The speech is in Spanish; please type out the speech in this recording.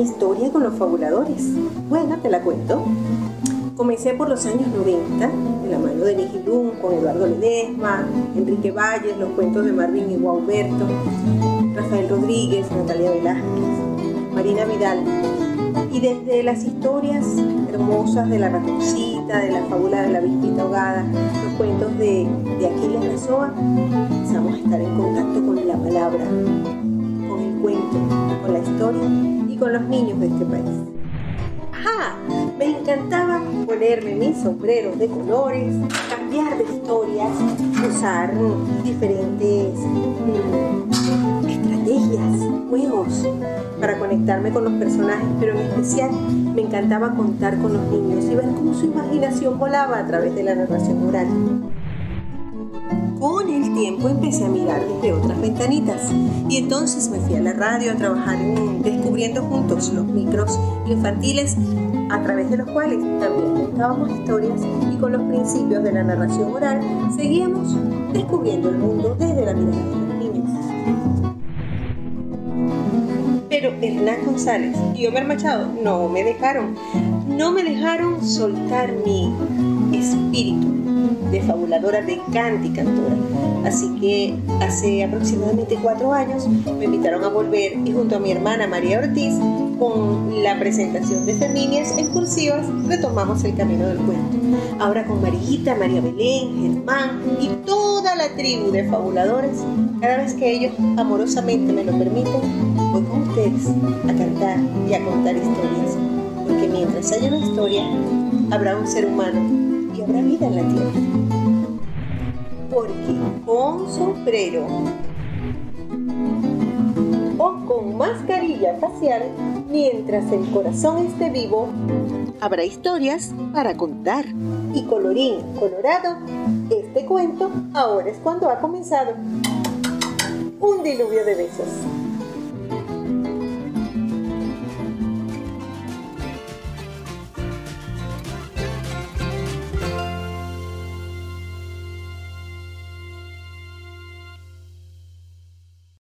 mi historia con los fabuladores. Bueno, te la cuento. Comencé por los años 90, de la mano de Nigilum, con Eduardo Ledesma, Enrique Valles, los cuentos de Marvin y Guauberto, Rafael Rodríguez, Natalia Velázquez, Marina Vidal. Y desde las historias hermosas de la ratoncita, de la fábula de la vispita ahogada, los cuentos de, de Aquiles Nazoa, empezamos a estar en contacto con la palabra, con el cuento, con la historia con los niños de este país. ¡Ajá! Me encantaba ponerme mis sombreros de colores, cambiar de historias, usar diferentes mm, estrategias, juegos para conectarme con los personajes, pero en especial me encantaba contar con los niños y ver cómo su imaginación volaba a través de la narración oral. Tiempo empecé a mirar desde otras ventanitas. Y entonces me fui a la radio a trabajar en Descubriendo Juntos los micros infantiles a través de los cuales también contábamos historias y con los principios de la narración oral seguíamos descubriendo el mundo desde la mirada de los niños. Pero Hernán González y Omer Machado no me dejaron, no me dejaron soltar mi espíritu de fabuladora de cante y cantora. Así que hace aproximadamente cuatro años me invitaron a volver y junto a mi hermana María Ortiz, con la presentación de Feminias Excursivas, retomamos el camino del cuento. Ahora con Marijita, María Belén, Germán y toda la tribu de fabuladores, cada vez que ellos amorosamente me lo permiten, voy con ustedes a cantar y a contar historias. Porque mientras haya una historia, habrá un ser humano y habrá vida en la tierra. Porque con sombrero o con mascarilla facial, mientras el corazón esté vivo, habrá historias para contar. Y colorín colorado, este cuento ahora es cuando ha comenzado. Un diluvio de besos.